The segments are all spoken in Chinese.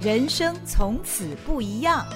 人生从此不一样。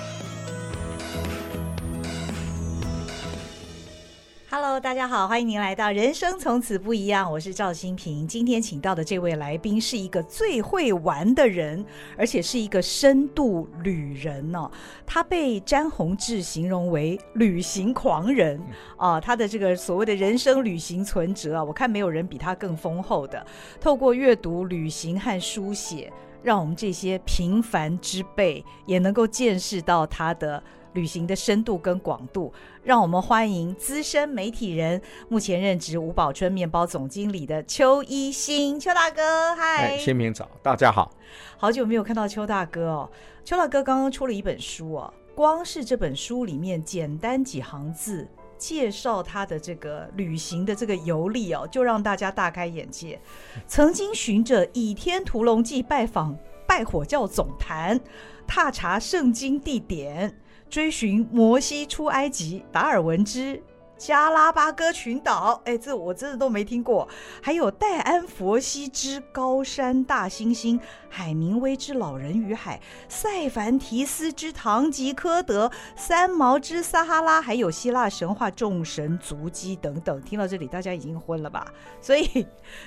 Hello，大家好，欢迎您来到《人生从此不一样》，我是赵新平。今天请到的这位来宾是一个最会玩的人，而且是一个深度旅人哦。他被詹宏志形容为旅行狂人啊，他的这个所谓的人生旅行存折啊，我看没有人比他更丰厚的。透过阅读、旅行和书写，让我们这些平凡之辈也能够见识到他的。旅行的深度跟广度，让我们欢迎资深媒体人，目前任职吴宝春面包总经理的邱一新，邱大哥，嗨，新平早，大家好，好久没有看到邱大哥哦。邱大哥刚刚出了一本书哦，光是这本书里面简单几行字介绍他的这个旅行的这个游历哦，就让大家大开眼界。曾经循着《倚天屠龙记》拜访拜火教总坛，踏查圣经地点。追寻摩西出埃及，达尔文之加拉巴哥群岛，哎，这我真的都没听过。还有戴安佛西之高山大猩猩，海明威之老人与海，塞凡提斯之堂吉诃德，三毛之撒哈拉，还有希腊神话众神足迹等等。听到这里，大家已经昏了吧？所以，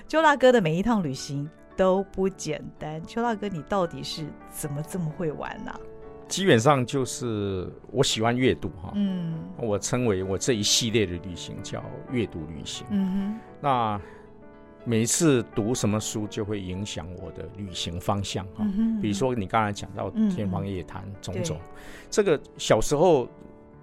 邱大哥的每一趟旅行都不简单。邱大哥，你到底是怎么这么会玩呢、啊？基本上就是我喜欢阅读哈，嗯，我称为我这一系列的旅行叫阅读旅行，嗯哼，那每一次读什么书就会影响我的旅行方向哈，比如说你刚才讲到天方夜谭种种，这个小时候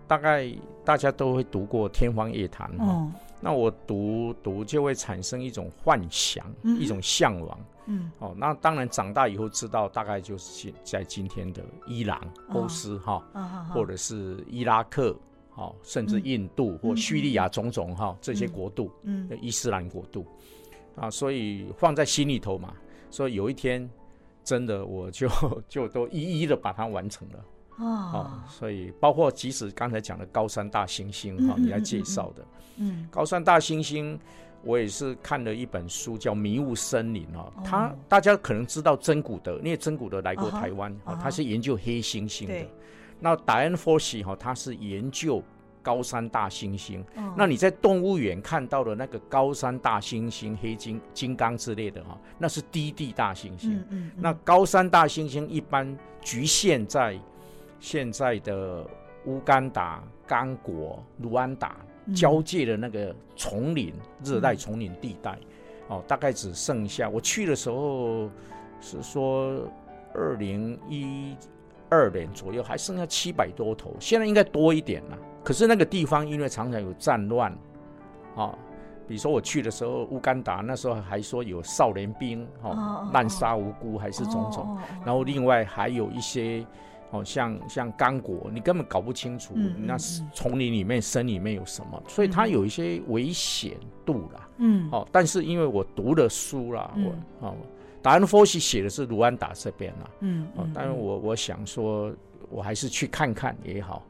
大概大家都会读过天方夜谭哈，那我读读就会产生一种幻想，一种向往。嗯，哦，那当然长大以后知道，大概就是在今天的伊朗、波斯哈，或者是伊拉克，哈，甚至印度或叙利亚种种哈这些国度，嗯，伊斯兰国度，啊，所以放在心里头嘛，所以有一天真的我就 就都一一的把它完成了，哦，所以包括即使刚才讲的高山大猩猩哈，你来介绍的，嗯，高山大猩猩。我也是看了一本书，叫《迷雾森林》哦，他大家可能知道真古德，因为真古德来过台湾哦，他是研究黑猩猩的。那达恩·佛西哈，他是研究高山大猩猩。那你在动物园看到的那个高山大猩猩、黑金金刚之类的哈，那是低地大猩猩。那高山大猩猩一般局限在现在的乌干达、刚果、卢安达。交界的那个丛林，热带丛林地带，哦，大概只剩下我去的时候是说二零一二年左右，还剩下七百多头，现在应该多一点了。可是那个地方因为常常有战乱，啊，比如说我去的时候，乌干达那时候还说有少年兵，哦，滥杀无辜还是种种，然后另外还有一些。哦，像像刚果，你根本搞不清楚，那丛林里面、森里面有什么，所以它有一些危险度啦。嗯，哦，但是因为我读的书啦，我哦，达恩佛西写的是卢安达这边啦。嗯，哦，但是我我想说，我还是去看看也好。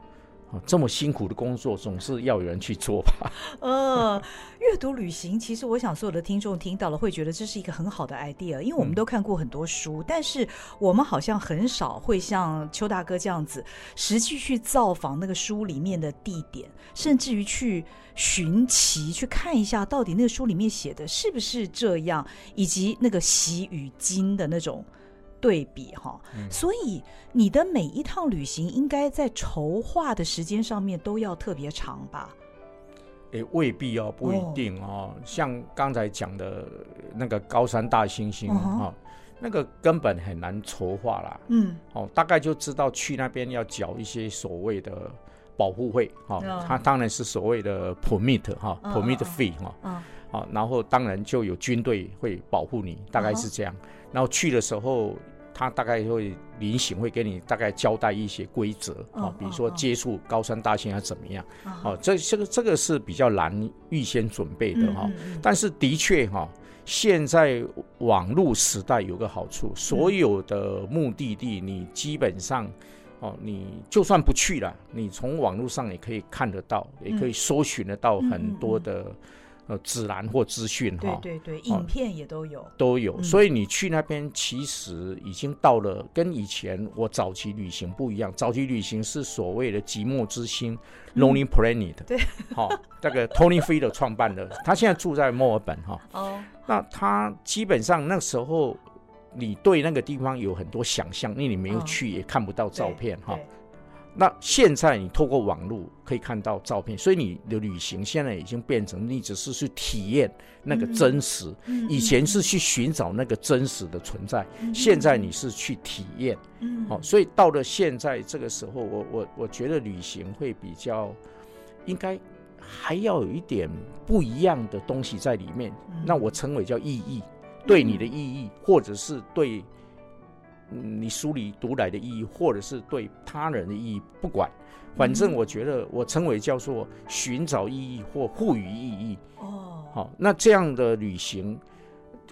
这么辛苦的工作，总是要有人去做吧？呃，阅读旅行，其实我想所有的听众听到了会觉得这是一个很好的 idea，因为我们都看过很多书，嗯、但是我们好像很少会像邱大哥这样子，实际去造访那个书里面的地点，甚至于去寻奇去看一下，到底那个书里面写的是不是这样，以及那个习与今的那种。对比哈，所以你的每一趟旅行应该在筹划的时间上面都要特别长吧？也，未必哦，不一定哦。像刚才讲的那个高山大猩猩哈，那个根本很难筹划啦。嗯，哦，大概就知道去那边要缴一些所谓的保护费哈，它当然是所谓的 permit 哈，permit fee 哈，啊，然后当然就有军队会保护你，大概是这样。然后去的时候。他大概会临行会给你大概交代一些规则啊，比如说接触高山大猩要怎么样啊，这这个这个是比较难预先准备的哈。但是的确哈，现在网络时代有个好处，所有的目的地你基本上哦，你就算不去了，你从网络上也可以看得到，也可以搜寻得到很多的。呃指南或资讯哈。对对对，影片也都有，都有。所以你去那边其实已经到了跟以前我早期旅行不一样。早期旅行是所谓的寂寞之星 （Lonely Planet）。对，好，那个 Tony Fleeter 创办的，他现在住在墨尔本哈。哦。那他基本上那时候。你对那个地方有很多想象，因为你没有去，也看不到照片哈。那现在你透过网络可以看到照片，所以你的旅行现在已经变成你只是去体验那个真实。以前是去寻找那个真实的存在，现在你是去体验。好，所以到了现在这个时候，我我我觉得旅行会比较应该还要有一点不一样的东西在里面。那我称为叫意义。对你的意义，或者是对你书里读来的意义，或者是对他人的意义，不管，反正我觉得我称为叫做寻找意义或赋予意义。哦，好，那这样的旅行。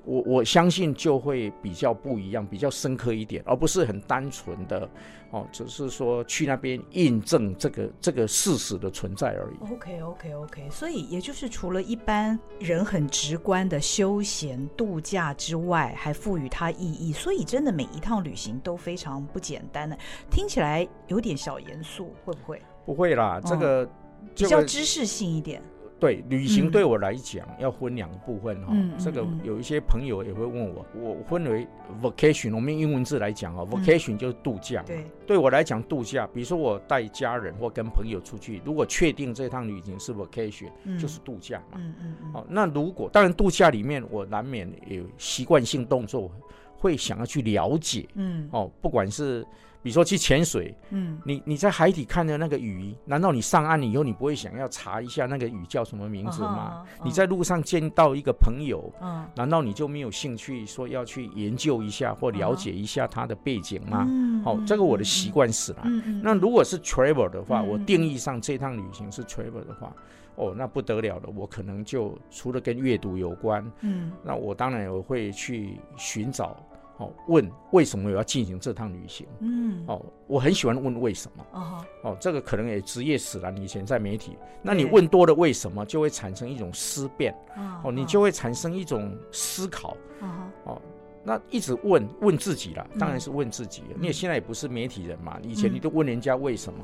我我相信就会比较不一样，比较深刻一点，而不是很单纯的哦，只是说去那边印证这个这个事实的存在而已。OK OK OK，所以也就是除了一般人很直观的休闲度假之外，还赋予它意义。所以真的每一趟旅行都非常不简单的，听起来有点小严肃，会不会？不会啦，这个、嗯、比较知识性一点。对，旅行对我来讲要分两个部分哈，嗯、这个有一些朋友也会问我，我分为 vacation，我们英文字来讲啊，vacation 就是度假。对，对我来讲度假，比如说我带家人或跟朋友出去，如果确定这趟旅行是 vacation，嗯、就是度假嘛。嗯嗯嗯。好，那如果当然度假里面我难免有习惯性动作，会想要去了解。嗯。哦，不管是。比如说去潜水，嗯，你你在海底看的那个鱼，难道你上岸以后你不会想要查一下那个鱼叫什么名字吗？你在路上见到一个朋友，嗯，难道你就没有兴趣说要去研究一下或了解一下他的背景吗？好，这个我的习惯是啦。那如果是 travel 的话，我定义上这趟旅行是 travel 的话，哦，那不得了了，我可能就除了跟阅读有关，嗯，那我当然我会去寻找。哦，问为什么我要进行这趟旅行？嗯，哦，我很喜欢问为什么。哦，哦，这个可能也职业使然。以前在媒体，那你问多了为什么，就会产生一种思辨。哦，你就会产生一种思考。哦，那一直问问自己了，当然是问自己。你也现在也不是媒体人嘛，以前你都问人家为什么，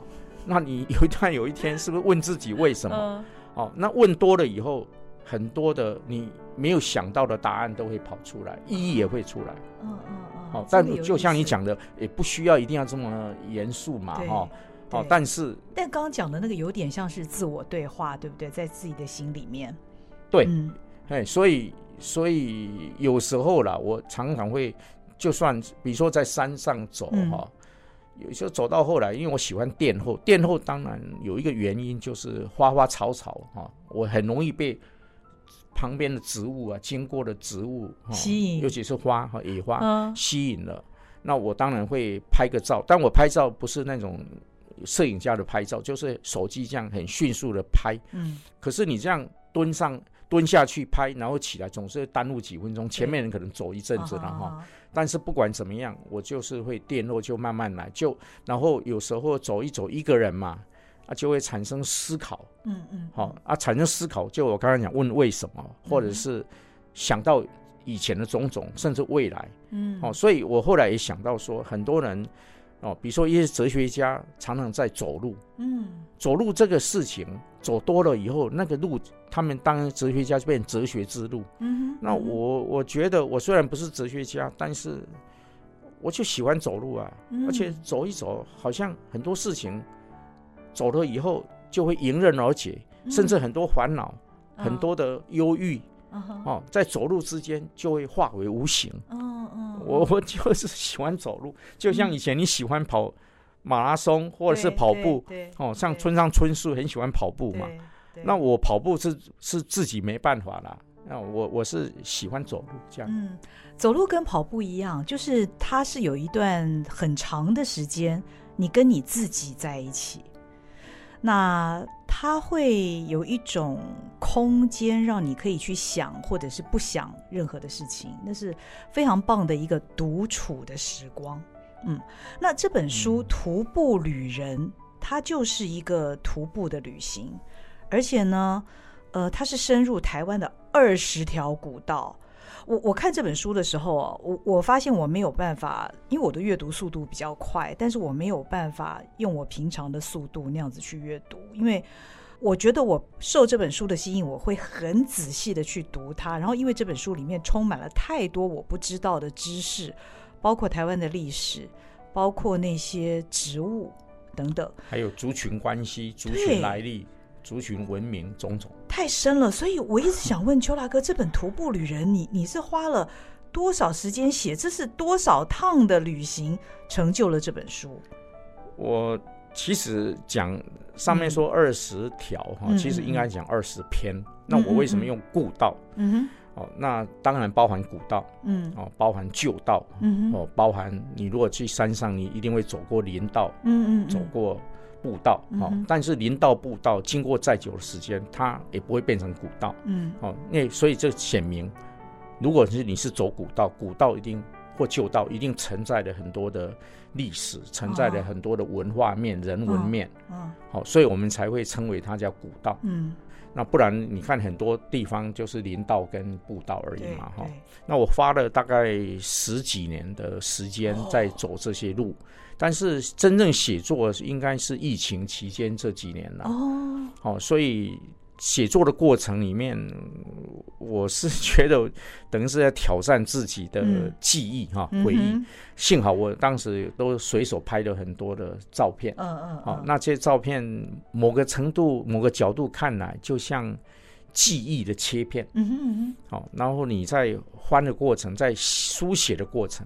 那你有一段有一天是不是问自己为什么？哦，那问多了以后。很多的你没有想到的答案都会跑出来，意义也会出来。嗯嗯嗯。好，但就像你讲的，也不需要一定要这么严肃嘛，哈。好，但是但刚刚讲的那个有点像是自我对话，对不对？在自己的心里面。对，嗯哎，所以所以有时候啦，我常常会，就算比如说在山上走哈，有时候走到后来，因为我喜欢殿后，殿后当然有一个原因就是花花草草哈，我很容易被。旁边的植物啊，经过的植物吸引，尤其是花和野花吸引了。那我当然会拍个照，但我拍照不是那种摄影家的拍照，就是手机这样很迅速的拍。嗯。可是你这样蹲上蹲下去拍，然后起来总是耽误几分钟，前面人可能走一阵子了哈。但是不管怎么样，我就是会电落，就慢慢来，就然后有时候走一走，一个人嘛。啊，就会产生思考，嗯嗯，好啊，产生思考，就我刚才讲问为什么，或者是想到以前的种种，甚至未来，嗯，哦，所以我后来也想到说，很多人哦，比如说一些哲学家常常在走路，嗯，走路这个事情走多了以后，那个路他们当哲学家就变哲学之路，嗯，那我我觉得我虽然不是哲学家，但是我就喜欢走路啊，而且走一走，好像很多事情。走了以后就会迎刃而解，甚至很多烦恼、很多的忧郁，哦，在走路之间就会化为无形。嗯嗯我我就是喜欢走路，就像以前你喜欢跑马拉松或者是跑步，哦，像村上春树很喜欢跑步嘛。那我跑步是是自己没办法啦，那我我是喜欢走路这样。嗯，走路跟跑步一样，就是它是有一段很长的时间，你跟你自己在一起。那它会有一种空间，让你可以去想，或者是不想任何的事情，那是非常棒的一个独处的时光。嗯，那这本书《徒步旅人》，它就是一个徒步的旅行，而且呢，呃，它是深入台湾的二十条古道。我我看这本书的时候啊，我我发现我没有办法，因为我的阅读速度比较快，但是我没有办法用我平常的速度那样子去阅读，因为我觉得我受这本书的吸引，我会很仔细的去读它。然后，因为这本书里面充满了太多我不知道的知识，包括台湾的历史，包括那些植物等等，还有族群关系、族群来历。族群文明种种太深了，所以我一直想问邱大哥，这本《徒步旅人》你，你你是花了多少时间写？这是多少趟的旅行成就了这本书？我其实讲上面说二十条哈，其实应该讲二十篇。嗯、那我为什么用故道？嗯哼，哦，那当然包含古道，嗯，哦，包含旧道，嗯哦，包含你如果去山上，你一定会走过林道，嗯嗯，走过。步道，好，但是林道步道经过再久的时间，它也不会变成古道，嗯，哦，那所以这显明，如果是你是走古道，古道一定或旧道一定承载了很多的历史，承载了很多的文化面、人文面，嗯，好，所以我们才会称为它叫古道，嗯，那不然你看很多地方就是林道跟步道而已嘛，哈，那我花了大概十几年的时间在走这些路。但是真正写作应该是疫情期间这几年了哦，哦，所以写作的过程里面，我是觉得等于是在挑战自己的记忆哈、嗯、回忆。嗯、幸好我当时都随手拍了很多的照片，嗯嗯，好，那这些照片某个程度、某个角度看来，就像记忆的切片，嗯哼嗯哼，好，然后你在翻的过程，在书写的过程。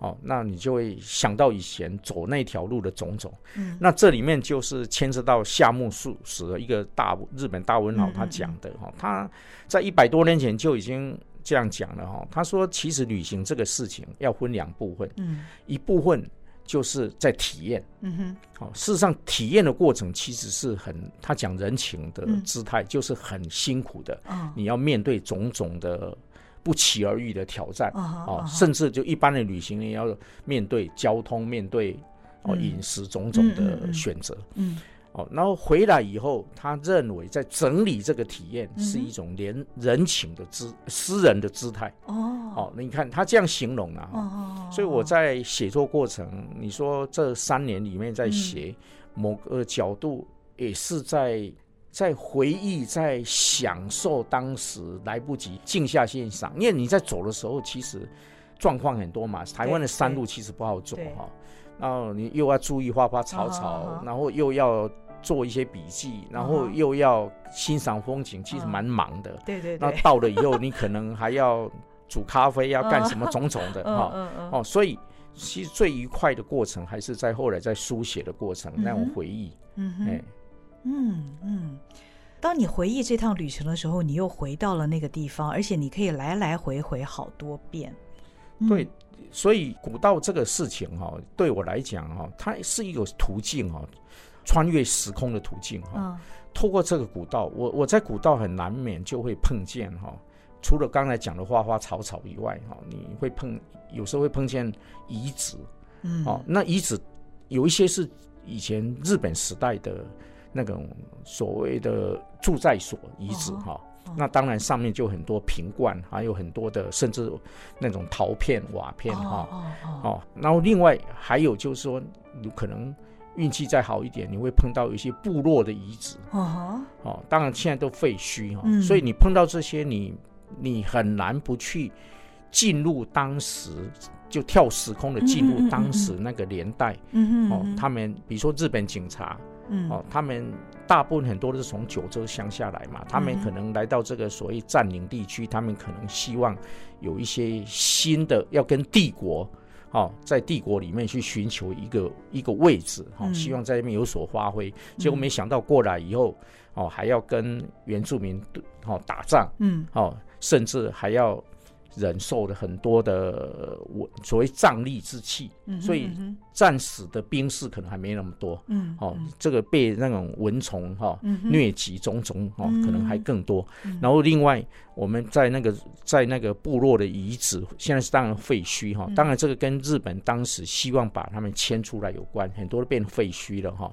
哦，那你就会想到以前走那条路的种种。嗯，那这里面就是牵涉到夏目漱石的一个大日本大文豪他讲的哈，他在一百多年前就已经这样讲了哈。他说，其实旅行这个事情要分两部分，嗯，一部分就是在体验，嗯哼，好，事实上体验的过程其实是很，他讲人情的姿态就是很辛苦的，嗯，你要面对种种的。不期而遇的挑战哦，甚至就一般的旅行也要面对交通、面对哦饮食种种的选择。嗯，哦，然后回来以后，他认为在整理这个体验是一种连人情的姿、私人的姿态。哦，哦，你看他这样形容啊。哦，所以我在写作过程，你说这三年里面在写某个角度，也是在。在回忆，在享受当时来不及静下心赏，因为你在走的时候，其实状况很多嘛。台湾的山路其实不好走哈，然后你又要注意花花草草，然后又要做一些笔记，然后又要欣赏风景，其实蛮忙的。对对。那到了以后，你可能还要煮咖啡，要干什么种种的哈。哦，所以其实最愉快的过程还是在后来在书写的过程那种回忆。嗯哎。嗯嗯，当你回忆这趟旅程的时候，你又回到了那个地方，而且你可以来来回回好多遍。嗯、对，所以古道这个事情哈，对我来讲哈，它是一个途径哈，穿越时空的途径哈。嗯、透过这个古道，我我在古道很难免就会碰见哈，除了刚才讲的花花草草以外哈，你会碰有时候会碰见遗址，嗯，哦，那遗址有一些是以前日本时代的。那种所谓的住在所遗址哈，那当然上面就很多瓶罐，还有很多的甚至那种陶片、瓦片哈，哦，哦，哦，然后另外还有就是说，有可能运气再好一点，你会碰到一些部落的遗址，哦，哦，当然现在都废墟哈，嗯、所以你碰到这些你，你你很难不去进入当时，就跳时空的进入当时那个年代，嗯嗯，哦，他们比如说日本警察。嗯，哦，他们大部分很多都是从九州乡下来嘛，他们可能来到这个所谓占领地区，他们可能希望有一些新的，要跟帝国，哦，在帝国里面去寻求一个一个位置，哦，希望在那边有所发挥。结果没想到过来以后，哦，还要跟原住民哦打仗，嗯，哦，甚至还要。忍受了很多的我所谓瘴疠之气，所以战死的兵士可能还没那么多。嗯，哦，这个被那种蚊虫哈疟疾种种哦，可能还更多。然后另外我们在那个在那个部落的遗址，现在是当然废墟哈。当然这个跟日本当时希望把他们迁出来有关，很多都变废墟了哈。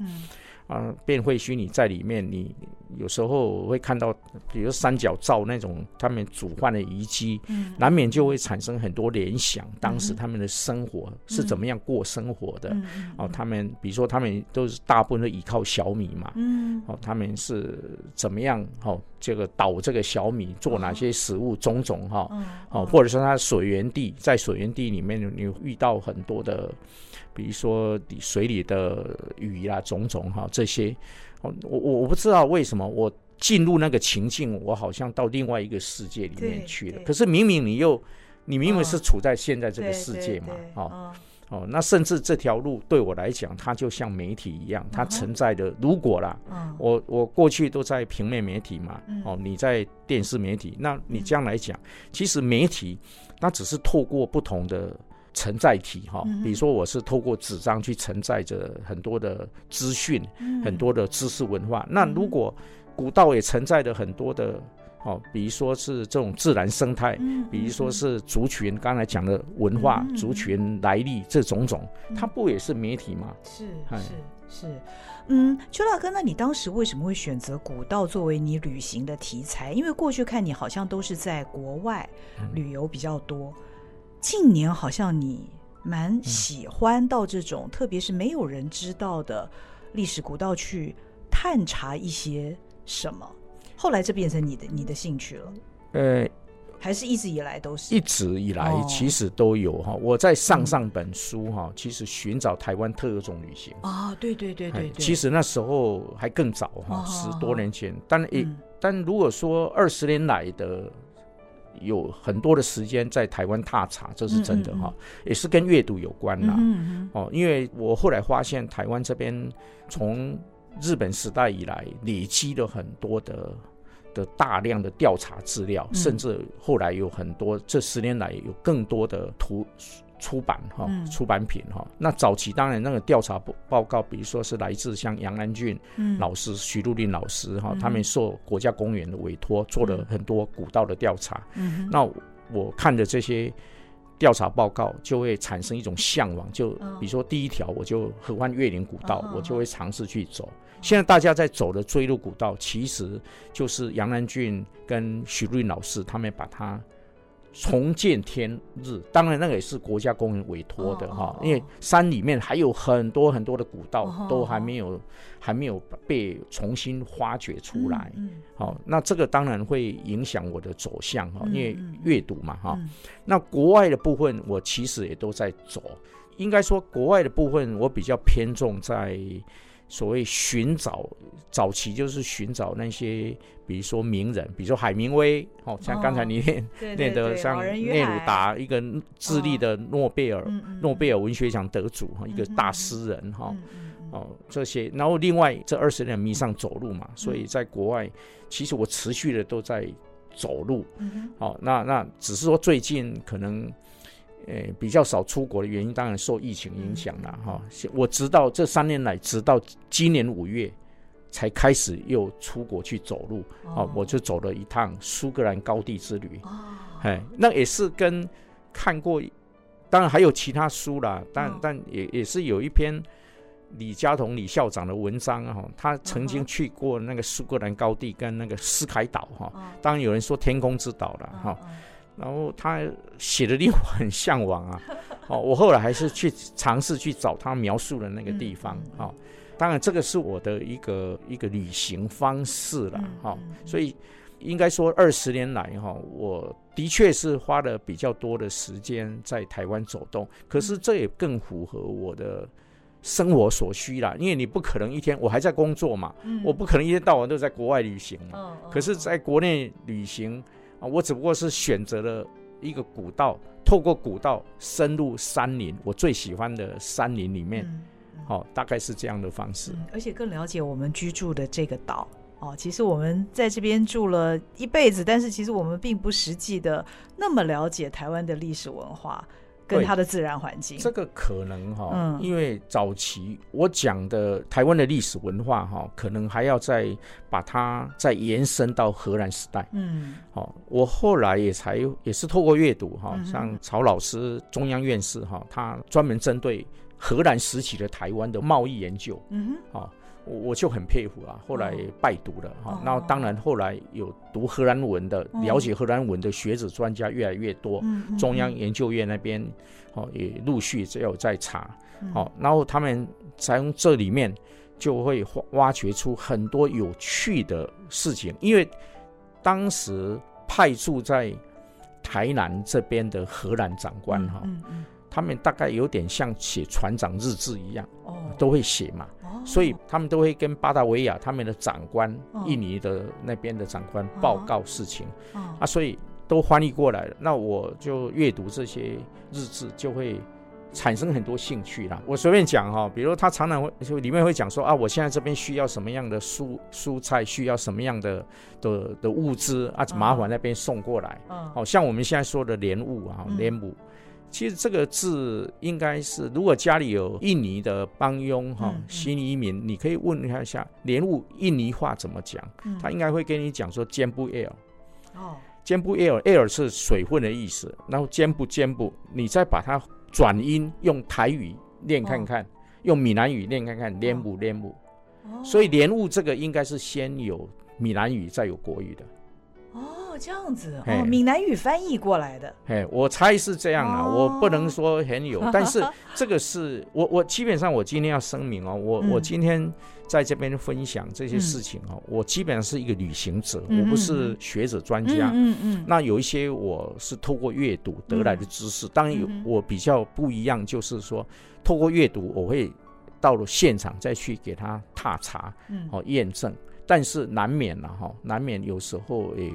啊，变会虚拟在里面，你有时候会看到，比如三角灶那种他们煮饭的遗迹，嗯，难免就会产生很多联想，当时他们的生活是怎么样过生活的，嗯、哦，他们比如说他们都是大部分都依靠小米嘛，嗯，哦，他们是怎么样，哦，这个捣这个小米做哪些食物，种种哈，哦，或者说它水源地，在水源地里面你遇到很多的。比如说水里的鱼啊，种种哈，这些，我我我不知道为什么我进入那个情境，我好像到另外一个世界里面去了。可是明明你又，你明明是处在现在这个世界嘛，哦哦，那甚至这条路对我来讲，它就像媒体一样，它存在的。如果啦，我我过去都在平面媒体嘛，哦，你在电视媒体，那你这样来讲，其实媒体它只是透过不同的。承载体哈，比如说我是透过纸张去承载着很多的资讯，很多的知识文化。那如果古道也承载着很多的哦，比如说是这种自然生态，比如说是族群刚才讲的文化、族群来历这种种，它不也是媒体吗？是是是，嗯，邱大哥，那你当时为什么会选择古道作为你旅行的题材？因为过去看你好像都是在国外旅游比较多。近年好像你蛮喜欢到这种，嗯、特别是没有人知道的历史古道去探查一些什么。后来这变成你的你的兴趣了？呃，还是一直以来都是？一直以来其实都有哈。哦、我在上上本书哈，其实寻找台湾特有种旅行啊，对对对对，对，其实那时候还更早哈，十多年前。但也、嗯、但如果说二十年来的。有很多的时间在台湾踏查，这是真的哈，也是跟阅读有关啦。哦，因为我后来发现台湾这边从日本时代以来累积了很多的的大量的调查资料，嗯、甚至后来有很多这十年来有更多的图。出版哈，出版品哈。那早期当然那个调查报报告，比如说是来自像杨安俊老师、徐禄令老师哈，他们受国家公园的委托做了很多古道的调查。那我看的这些调查报告，就会产生一种向往。就比如说第一条，我就合欢越岭古道，我就会尝试去走。现在大家在走的追路古道，其实就是杨南俊跟徐禄令老师他们把它。重见天日，当然那个也是国家公园委托的哈，因为山里面还有很多很多的古道都还没有还没有被重新发掘出来，好，那这个当然会影响我的走向哈，因为阅读嘛哈。那国外的部分我其实也都在走，应该说国外的部分我比较偏重在。所谓寻找早期就是寻找那些，比如说名人，比如说海明威，哦，像刚才你念 念的像内鲁达，一个智利的诺贝尔诺贝尔文学奖得主哈，一个大诗人哈，哦这些，然后另外这二十年迷上走路嘛，所以在国外其实我持续的都在走路，好，那那只是说最近可能。诶，比较少出国的原因，当然受疫情影响了哈。我直到这三年来，直到今年五月，才开始又出国去走路。哦，我就走了一趟苏格兰高地之旅。哦，哎，那也是跟看过，当然还有其他书啦，但但也也是有一篇李嘉彤李校长的文章哈，他曾经去过那个苏格兰高地跟那个斯凯岛哈。当然有人说天空之岛了哈。然后他写的令我很向往啊，哦，我后来还是去尝试去找他描述的那个地方，哦，当然这个是我的一个一个旅行方式了，哈，所以应该说二十年来哈，我的确是花了比较多的时间在台湾走动，可是这也更符合我的生活所需啦，因为你不可能一天我还在工作嘛，我不可能一天到晚都在国外旅行嘛，可是在国内旅行。啊，我只不过是选择了一个古道，透过古道深入山林，我最喜欢的山林里面，好、嗯哦，大概是这样的方式、嗯。而且更了解我们居住的这个岛哦。其实我们在这边住了一辈子，但是其实我们并不实际的那么了解台湾的历史文化。跟它的自然环境，这个可能哈，嗯、因为早期我讲的台湾的历史文化哈，可能还要再把它再延伸到荷兰时代。嗯，好，我后来也才也是透过阅读哈，像曹老师中央院士哈，他专门针对荷兰时期的台湾的贸易研究。嗯哼，好，我就很佩服啊。后来拜读了哈，那、哦、当然后来有读荷兰文的，哦、了解荷兰文的学者专家越来越多，嗯、中央研究院那边哦也陆续只有在查，好、嗯，然后他们从这里面就会挖掘出很多有趣的事情，因为当时派驻在台南这边的荷兰长官哈。嗯嗯嗯他们大概有点像写船长日志一样，哦，都会写嘛，哦，所以他们都会跟巴达维亚他们的长官，哦，印尼的那边的长官报告事情，哦，啊，所以都翻译过来了。那我就阅读这些日志，就会产生很多兴趣啦。我随便讲哈，比如他常常会就里面会讲说啊，我现在这边需要什么样的蔬蔬菜，需要什么样的的的物资啊，麻烦那边送过来。嗯，好像我们现在说的莲雾啊，莲雾。其实这个字应该是，如果家里有印尼的帮佣哈新移民，你可以问他一下莲雾印尼话怎么讲，他应该会跟你讲说尖不 air 哦，尖不 air air 是水分的意思，然后尖不尖不，你再把它转音用台语念看看，用闽南语念看看莲雾莲雾，所以莲雾这个应该是先有闽南语再有国语的。这样子哦，闽南语翻译过来的。哎，我猜是这样啊，哦、我不能说很有，但是这个是我我基本上我今天要声明哦，我、嗯、我今天在这边分享这些事情哦，嗯、我基本上是一个旅行者，嗯、我不是学者专家。嗯嗯。那有一些我是透过阅读得来的知识，当然有我比较不一样，就是说透过阅读，我会到了现场再去给他踏查，嗯，哦验证，但是难免了哈，难免有时候诶。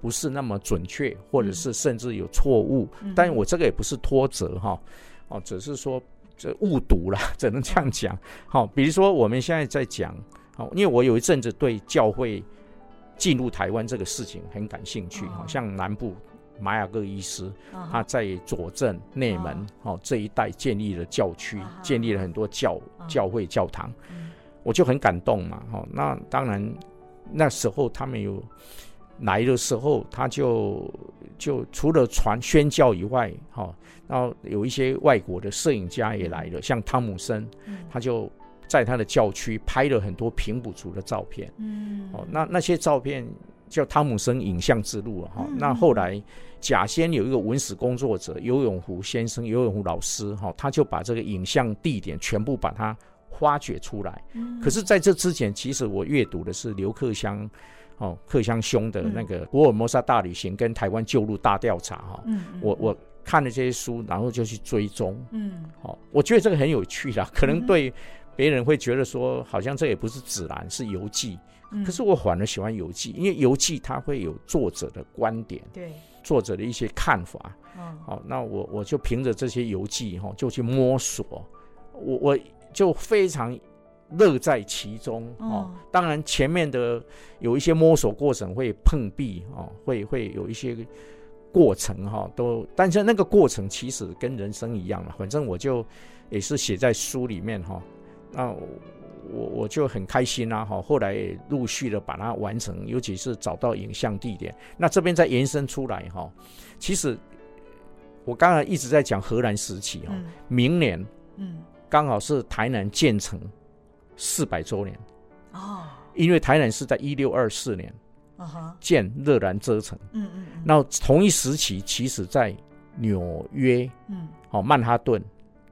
不是那么准确，或者是甚至有错误，嗯、但我这个也不是脱责哈，哦，只是说这误读了，只能这样讲。好，比如说我们现在在讲，好，因为我有一阵子对教会进入台湾这个事情很感兴趣，好、哦、像南部马雅各医师，哦、他在左镇内门哦这一带建立了教区，哦、建立了很多教教会教堂，嗯、我就很感动嘛，哈，那当然那时候他们有。来的时候，他就就除了传宣教以外，哈，然后有一些外国的摄影家也来了，像汤姆森，他就在他的教区拍了很多平埔族的照片，嗯，哦，那那些照片叫汤姆森影像之路哈。那后来甲先有一个文史工作者游永湖先生，游永湖老师，哈，他就把这个影像地点全部把它发掘出来。可是在这之前，其实我阅读的是刘克襄。哦，克乡兄的那个《福尔摩沙大旅行》跟台湾旧路大调查哈，嗯，我我看了这些书，然后就去追踪，嗯，好，我觉得这个很有趣啦，可能对别人会觉得说，好像这也不是指南，是游记，可是我反而喜欢游记，因为游记它会有作者的观点，对，作者的一些看法，嗯，好，那我我就凭着这些游记哈，就去摸索，我我就非常。乐在其中哦，当然前面的有一些摸索过程会碰壁哦，会会有一些过程哈，都，但是那个过程其实跟人生一样了，反正我就也是写在书里面哈，那我我就很开心啦哈，后来陆续的把它完成，尤其是找到影像地点，那这边再延伸出来哈，其实我刚才一直在讲荷兰时期哈，明年嗯，刚好是台南建成。四百周年。哦，因为台南是在一六二四年建热兰遮城，嗯嗯，然后同一时期，其实在纽约，嗯，哦曼哈顿，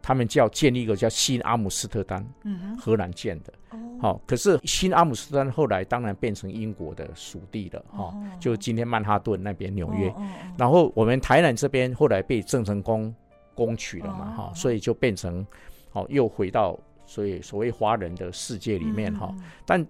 他们叫建立一个叫新阿姆斯特丹，嗯，荷兰建的，哦，好，可是新阿姆斯特丹后来当然变成英国的属地了，哈，就今天曼哈顿那边纽约，然后我们台南这边后来被郑成功攻取了嘛，哈，所以就变成，好又回到。所以，所谓华人的世界里面哈，但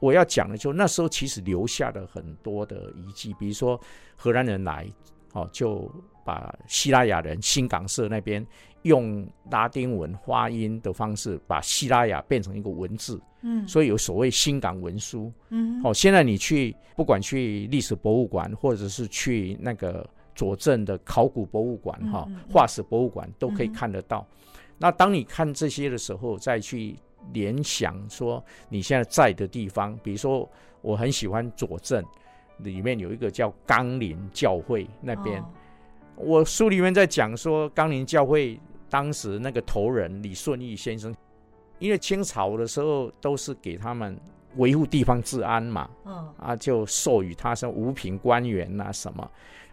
我要讲的就那时候其实留下了很多的遗迹，比如说荷兰人来，哦，就把希腊雅人新港社那边用拉丁文发音的方式把希腊雅变成一个文字，嗯，所以有所谓新港文书，嗯，哦，现在你去不管去历史博物馆，或者是去那个佐证的考古博物馆哈，化石博物馆都可以看得到。那当你看这些的时候，再去联想说你现在在的地方，比如说我很喜欢左镇，里面有一个叫冈林教会那边，我书里面在讲说冈林教会当时那个头人李顺义先生，因为清朝的时候都是给他们维护地方治安嘛，嗯。啊，就授予他是五品官员呐什么，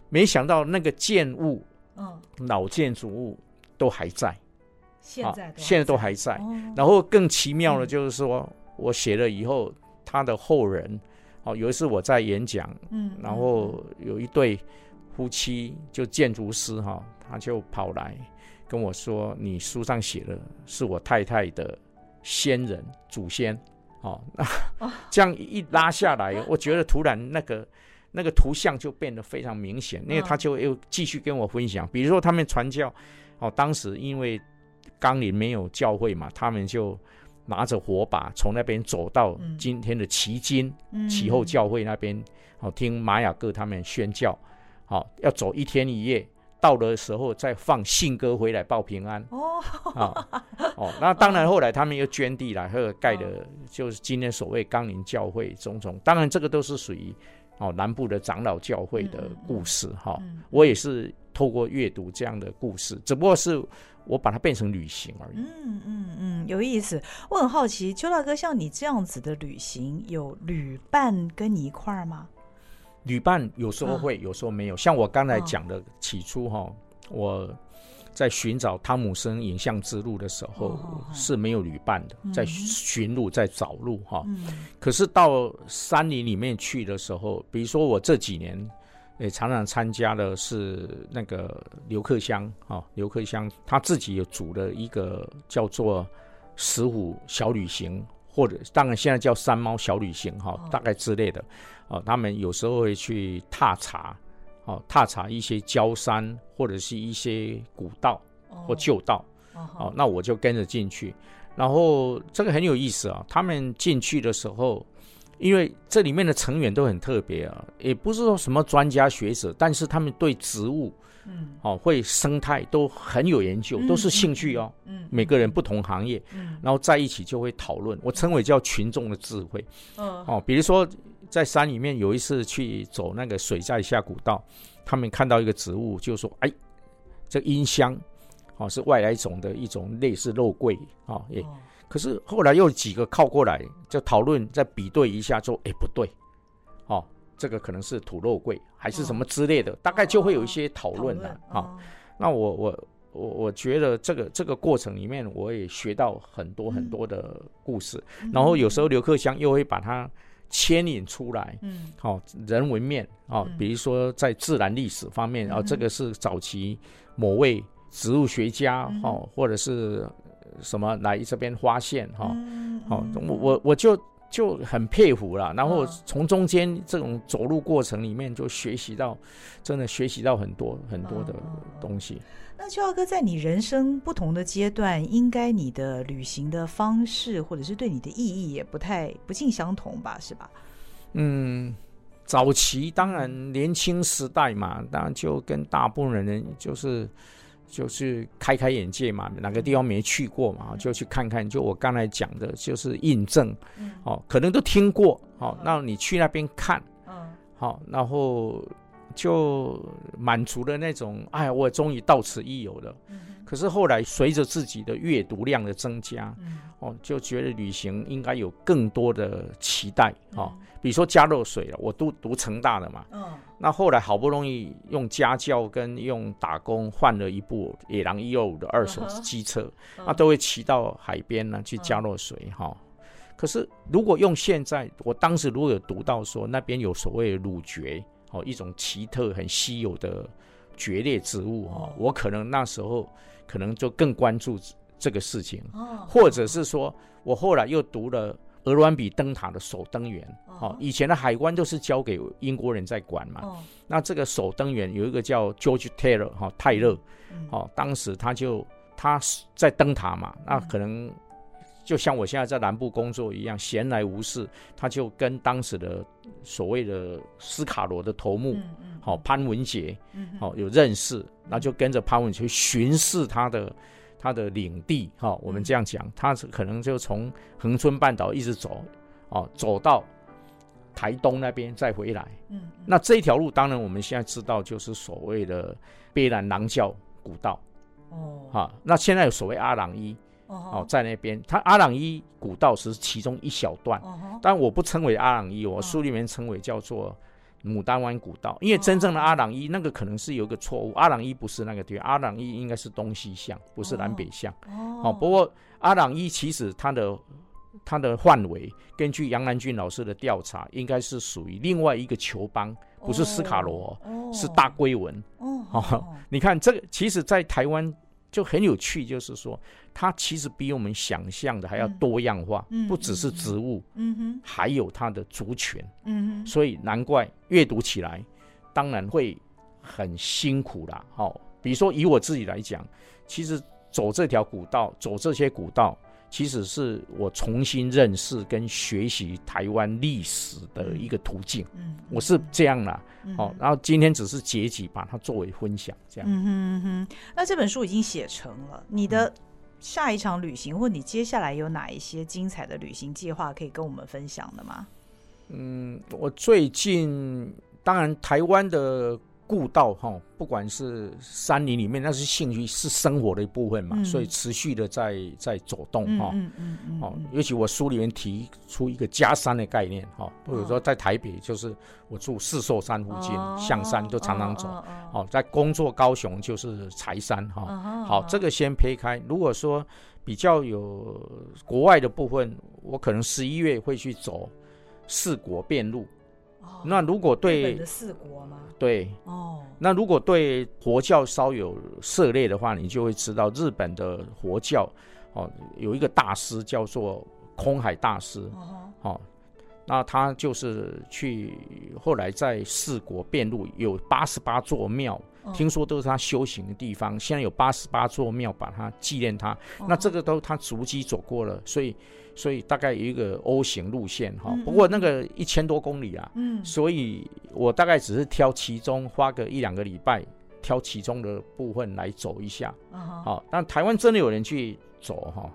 没想到那个建物，嗯，老建筑物都还在，现在都现在都还在。哦。然后更奇妙的就是说，我写了以后，他的后人，哦，有一次我在演讲，嗯，然后有一对夫妻，就建筑师哈，他就跑来跟我说：“你书上写的是我太太的先人祖先。”哦，那 这样一拉下来，我觉得突然那个那个图像就变得非常明显，因为他就又继续跟我分享，比如说他们传教，哦，当时因为冈林没有教会嘛，他们就拿着火把从那边走到今天的旗津旗后教会那边，哦，听玛雅各他们宣教，哦，要走一天一夜。到的时候再放信鸽回来报平安。哦，哦哦，那当然后来他们又捐地来，和盖的就是今天所谓冈林教会种种，当然这个都是属于哦南部的长老教会的故事哈。我也是透过阅读这样的故事，只不过是我把它变成旅行而已。嗯嗯嗯，有意思。我很好奇，邱大哥像你这样子的旅行，有旅伴跟你一块儿吗？旅伴有时候会，有时候没有。像我刚才讲的，起初哈，我在寻找汤姆森影像之路的时候是没有旅伴的，在寻路，在找路哈。可是到山林里面去的时候，比如说我这几年也常常参加的是那个刘克襄哈，刘克襄他自己有组了一个叫做石虎小旅行，或者当然现在叫山猫小旅行哈，大概之类的。哦，他们有时候会去踏查，哦，踏查一些郊山或者是一些古道或旧道，哦，那我就跟着进去。然后这个很有意思啊，他们进去的时候，因为这里面的成员都很特别啊，也不是说什么专家学者，但是他们对植物，嗯，哦，会生态都很有研究，都是兴趣哦，嗯，每个人不同行业，嗯，然后在一起就会讨论，我称为叫群众的智慧，嗯哦，比如说。在山里面有一次去走那个水寨下古道，他们看到一个植物，就说：“哎，这音香，哦，是外来种的一种类似肉桂啊。哦”哎，可是后来又几个靠过来，就讨论再比对一下，说：“哎，不对，哦，这个可能是土肉桂，还是什么之类的，哦、大概就会有一些讨论了。啊”那我我我我觉得这个这个过程里面，我也学到很多很多的故事。嗯、然后有时候刘克襄又会把它。牵引出来，嗯，好，人文面啊，比如说在自然历史方面啊，这个是早期某位植物学家哈，或者是什么来这边发现哈，好，我我我就就很佩服了，然后从中间这种走路过程里面就学习到，真的学习到很多很多的东西。那邱大哥，在你人生不同的阶段，应该你的旅行的方式，或者是对你的意义，也不太不尽相同吧？是吧？嗯，早期当然年轻时代嘛，当然就跟大部分人就是就是开开眼界嘛，哪个地方没去过嘛，就去看看。就我刚才讲的，就是印证，哦，可能都听过，哦，那你去那边看，嗯，好，然后。就满足了那种，哎，我终于到此一游了。可是后来随着自己的阅读量的增加，哦，就觉得旅行应该有更多的期待哦。比如说加热水了，我都读成大的嘛。那后来好不容易用家教跟用打工换了一部野狼一二五的二手机车，那都会骑到海边呢去加热水哈。可是如果用现在，我当时如果有读到说那边有所谓的乳蕨。哦，一种奇特、很稀有的蕨类植物哦，我可能那时候可能就更关注这个事情，或者是说我后来又读了鹅銮比灯塔的守灯员，哦，以前的海关都是交给英国人在管嘛，那这个守灯员有一个叫 George Taylor 哈泰勒，哦，当时他就他在灯塔嘛，那可能。就像我现在在南部工作一样，闲来无事，他就跟当时的所谓的斯卡罗的头目，好潘文杰，好有认识，那就跟着潘文杰去巡视他的他的领地，哈，我们这样讲，他可能就从恒春半岛一直走，哦，走到台东那边再回来，嗯，那这条路当然我们现在知道就是所谓的卑南狼教古道，哦，哈，那现在有所谓阿朗壹。哦，在那边，它阿朗伊古道是其中一小段，但我不称为阿朗伊，我书里面称为叫做牡丹湾古道，因为真正的阿朗伊那个可能是有一个错误，阿朗伊不是那个地方，阿朗伊应该是东西向，不是南北向。哦，不过阿朗伊其实它的它的范围，根据杨南俊老师的调查，应该是属于另外一个球邦，不是斯卡罗，是大龟文。哦，你看这个，其实，在台湾。就很有趣，就是说，它其实比我们想象的还要多样化，嗯、不只是植物，嗯哼，还有它的族群，嗯哼，所以难怪阅读起来，当然会很辛苦啦。好、哦，比如说以我自己来讲，其实走这条古道，走这些古道。其实是我重新认识跟学习台湾历史的一个途径，嗯，我是这样啦，哦，然后今天只是结集，把它作为分享，这样。嗯哼嗯哼，那这本书已经写成了，你的下一场旅行，或你接下来有哪一些精彩的旅行计划可以跟我们分享的吗？嗯，我最近当然台湾的。故道哈，不管是山林里面，那是兴趣，是生活的一部分嘛，嗯、所以持续的在在走动哈。嗯嗯嗯。哦、尤其我书里面提出一个加山的概念哈，比如说在台北，就是我住四兽山附近，哦、象山就常常走。哦，哦，哦，在工作高雄就是柴山哈。哦、好，这个先撇开。如果说比较有国外的部分，我可能十一月会去走四国遍路。那如果对日本的四国吗？对哦，那如果对佛教稍有涉猎的话，你就会知道日本的佛教哦，有一个大师叫做空海大师哦，哦，那他就是去后来在四国遍路有八十八座庙，哦、听说都是他修行的地方，现在有八十八座庙把他纪念他，哦、那这个都他足迹走过了，所以。所以大概有一个 O 型路线哈，不过那个一千多公里啊，嗯，所以我大概只是挑其中花个一两个礼拜，挑其中的部分来走一下，好，但台湾真的有人去走哈，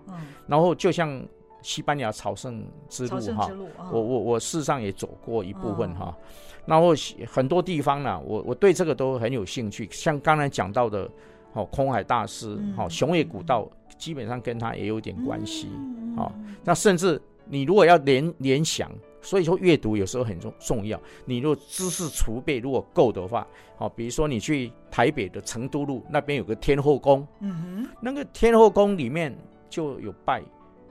然后就像西班牙朝圣之路哈，我我我事实上也走过一部分哈，然后很多地方呢，我我对这个都很有兴趣，像刚才讲到的，好空海大师，好熊野古道。基本上跟他也有点关系，好，那甚至你如果要联联想，所以说阅读有时候很重重要。你如果知识储备如果够的话，好，比如说你去台北的成都路那边有个天后宫，嗯哼，那个天后宫里面就有拜，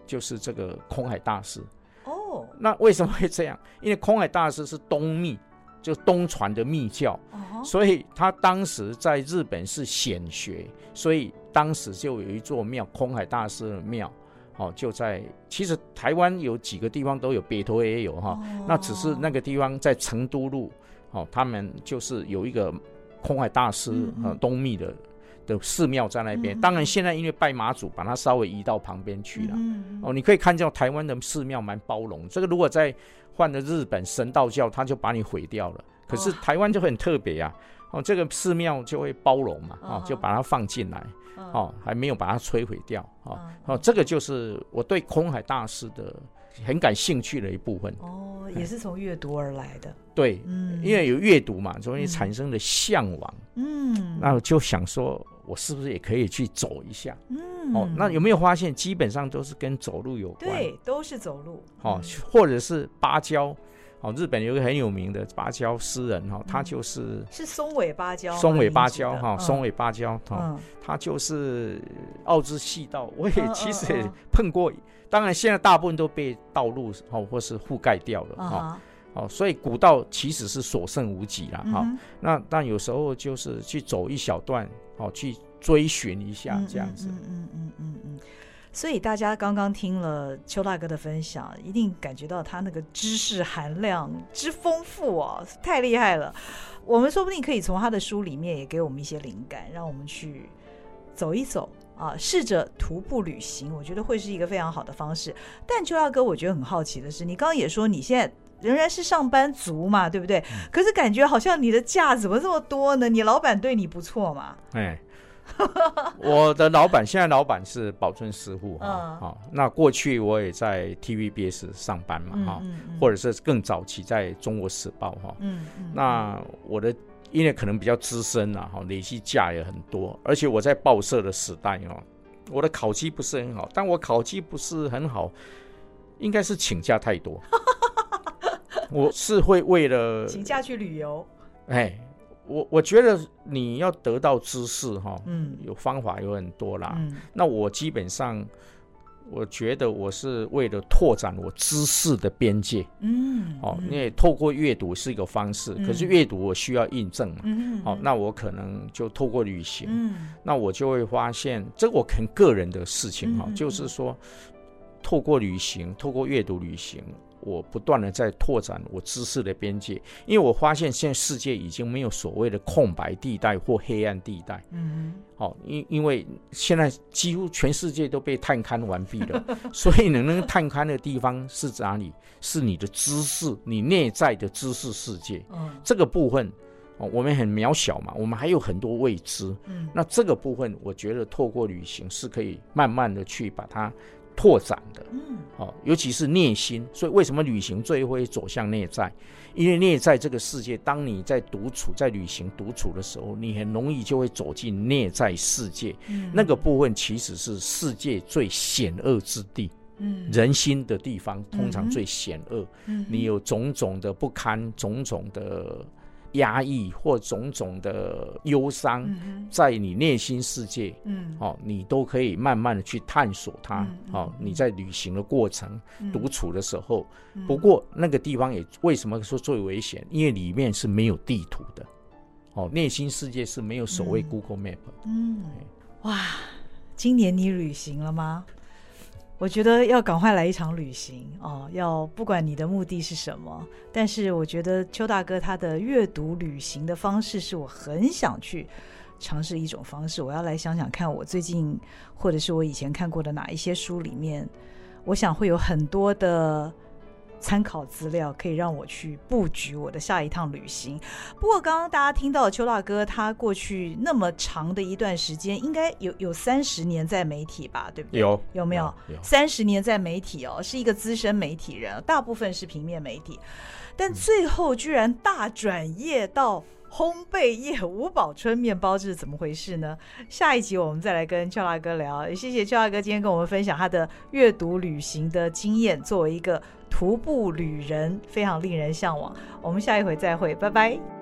就是这个空海大师。哦，那为什么会这样？因为空海大师是东密。就东传的密教，uh. 所以他当时在日本是显学，所以当时就有一座庙，空海大师的庙，哦，就在其实台湾有几个地方都有，北投也有哈，uh. 那只是那个地方在成都路，哦，他们就是有一个空海大师呃东密的的寺庙在那边，uh. 当然现在因为拜妈祖，把它稍微移到旁边去了，uh huh. 哦，你可以看到台湾的寺庙蛮包容，这个如果在。换了日本神道教，他就把你毁掉了。可是台湾就很特别啊，哦，这个寺庙就会包容嘛，哦，就把它放进来，哦，还没有把它摧毁掉，哦，哦，这个就是我对空海大师的很感兴趣的一部分。哦，也是从阅读而来的。对，嗯，因为有阅读嘛，所以产生了向往。嗯，那我就想说。我是不是也可以去走一下？嗯，哦，那有没有发现基本上都是跟走路有关？对，都是走路。哦，或者是芭蕉，哦，日本有个很有名的芭蕉诗人哈，他就是是松尾芭蕉，松尾芭蕉哈，松尾芭蕉哈，他就是奥之细道。我也其实也碰过，当然现在大部分都被道路哦或是覆盖掉了哈。哦，所以古道其实是所剩无几了哈。那但有时候就是去走一小段。哦，去追寻一下这样子，嗯嗯嗯嗯嗯。所以大家刚刚听了邱大哥的分享，一定感觉到他那个知识含量之丰富哦，太厉害了。我们说不定可以从他的书里面也给我们一些灵感，让我们去走一走啊，试着徒步旅行，我觉得会是一个非常好的方式。但邱大哥，我觉得很好奇的是，你刚刚也说你现在。仍然是上班族嘛，对不对？可是感觉好像你的假怎么这么多呢？你老板对你不错嘛？哎，我的老板现在老板是宝尊师傅哈。好，那过去我也在 TVBS 上班嘛哈，或者是更早期在中国时报哈。嗯嗯。那我的因为可能比较资深了哈，累积假也很多，而且我在报社的时代哦，我的考绩不是很好，但我考绩不是很好，应该是请假太多。我是会为了请假去旅游。哎，我我觉得你要得到知识哈，嗯，有方法有很多啦。嗯，那我基本上。我觉得我是为了拓展我知识的边界，嗯，哦，因为透过阅读是一个方式，嗯、可是阅读我需要印证嘛，嗯，哦，那我可能就透过旅行，嗯，那我就会发现，这我很个人的事情哈，嗯、就是说，透过旅行，透过阅读旅行。我不断的在拓展我知识的边界，因为我发现现在世界已经没有所谓的空白地带或黑暗地带。嗯，好，因因为现在几乎全世界都被探勘完毕了，所以能能探勘的地方是哪里？是你的知识，你内在的知识世界。嗯，这个部分哦，我们很渺小嘛，我们还有很多未知。嗯，那这个部分，我觉得透过旅行是可以慢慢的去把它。拓展的，嗯，哦，尤其是内心，所以为什么旅行最会走向内在？因为内在这个世界，当你在独处、在旅行独处的时候，你很容易就会走进内在世界。嗯，那个部分其实是世界最险恶之地。嗯，人心的地方通常最险恶。嗯，你有种种的不堪，种种的。压抑或种种的忧伤，在你内心世界，嗯，哦，你都可以慢慢的去探索它。哦，你在旅行的过程、独处的时候，不过那个地方也为什么说最危险？因为里面是没有地图的，哦，内心世界是没有所谓 Google Map。嗯，哇，今年你旅行了吗？我觉得要赶快来一场旅行哦！要不管你的目的是什么，但是我觉得邱大哥他的阅读旅行的方式是我很想去尝试一种方式。我要来想想看，我最近或者是我以前看过的哪一些书里面，我想会有很多的。参考资料可以让我去布局我的下一趟旅行。不过，刚刚大家听到邱大哥他过去那么长的一段时间，应该有有三十年在媒体吧，对不对？有有没有？三十年在媒体哦，是一个资深媒体人，大部分是平面媒体，但最后居然大转业到烘焙业，吴宝春面包这是怎么回事呢？下一集我们再来跟邱大哥聊。也谢谢邱大哥今天跟我们分享他的阅读旅行的经验，作为一个。徒步旅人非常令人向往，我们下一回再会，拜拜。